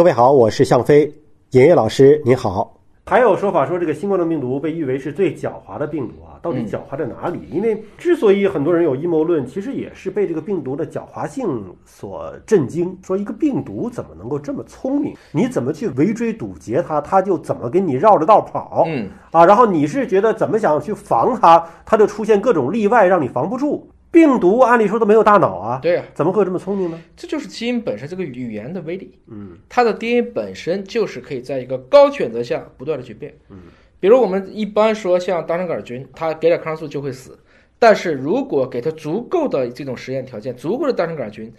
各位好，我是向飞，尹烨老师您好。还有说法说这个新冠状病毒被誉为是最狡猾的病毒啊，到底狡猾在哪里？因为之所以很多人有阴谋论，其实也是被这个病毒的狡猾性所震惊。说一个病毒怎么能够这么聪明？你怎么去围追堵截它，它就怎么给你绕着道跑。嗯啊，然后你是觉得怎么想去防它，它就出现各种例外，让你防不住。病毒按理说都没有大脑啊，对呀、怎么会有这么聪明呢？这就是基因本身这个语言的威力。嗯它的 DNA 本身就是可以在一个高选择下不断的去变。嗯，比如我们一般说像大肠杆菌，它给点抗生素就会死，但是如果给它足够的这种实验条件，足够的大肠杆菌，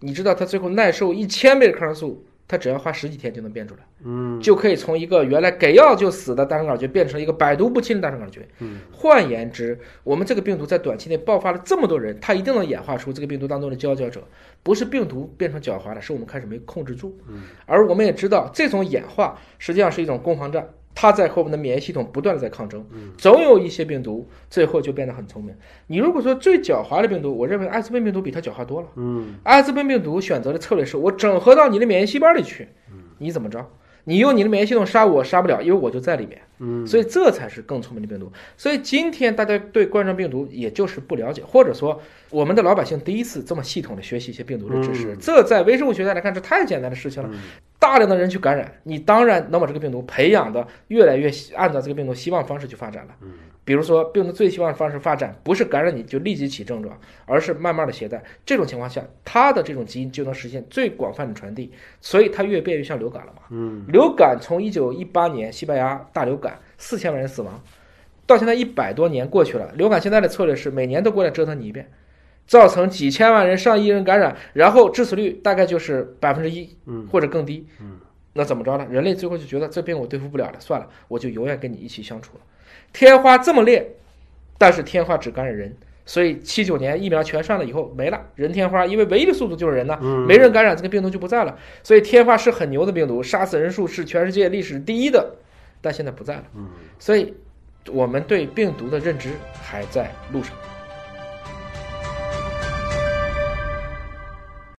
你知道它最后耐受一千倍的抗生素，它只要花十几天就能变出来。嗯就可以从一个原来给药就死的大肠杆菌变成一个百毒不侵的大肠杆菌。嗯，换言之，我们这个病毒在短期内爆发了这么多人，它一定能演化出这个病毒当中的佼佼者。不是病毒变成狡猾了，是我们开始没控制住。嗯，而我们也知道，这种演化实际上是一种攻防战，它在和我们的免疫系统不断的在抗争。嗯，总有一些病毒最后就变得很聪明。你如果说最狡猾的病毒，我认为艾滋病病毒比它狡猾多了。嗯艾滋病病毒选择的策略是我整合到你的免疫细胞里去，你怎么着？你用你的免疫系统杀我杀不了，因为我就在里面，嗯所以这才是更聪明的病毒。所以今天大家对冠状病毒也就是不了解，或者说我们的老百姓第一次这么系统的学习一些病毒的知识，嗯这在微生物学上来看是太简单的事情了。嗯大量的人去感染，你当然能把这个病毒培养的越来越按照这个病毒希望方式去发展了。嗯比如说，病毒最希望的方式发展不是感染你就立即起症状，而是慢慢的携带。这种情况下，它的这种基因就能实现最广泛的传递，所以它越变越像流感了嘛。嗯流感从一九一八年西班牙大流感四千万人死亡，到现在一百多年过去了，流感现在的策略是每年都过来折腾你一遍，造成几千万人、上亿人感染，然后致死率大概就是百分之一嗯或者更低。嗯，那怎么着呢？人类最后就觉得这病我对付不了了，算了，我就永远跟你一起相处了。天花这么烈，但是天花只感染人。所以七九年疫苗全上了以后没了，人天花因为唯一的速度就是人呐，嗯没人感染这个病毒就不在了。所以天花是很牛的病毒，杀死人数是全世界历史第一的，但现在不在了。嗯。所以我们对病毒的认知还在路上。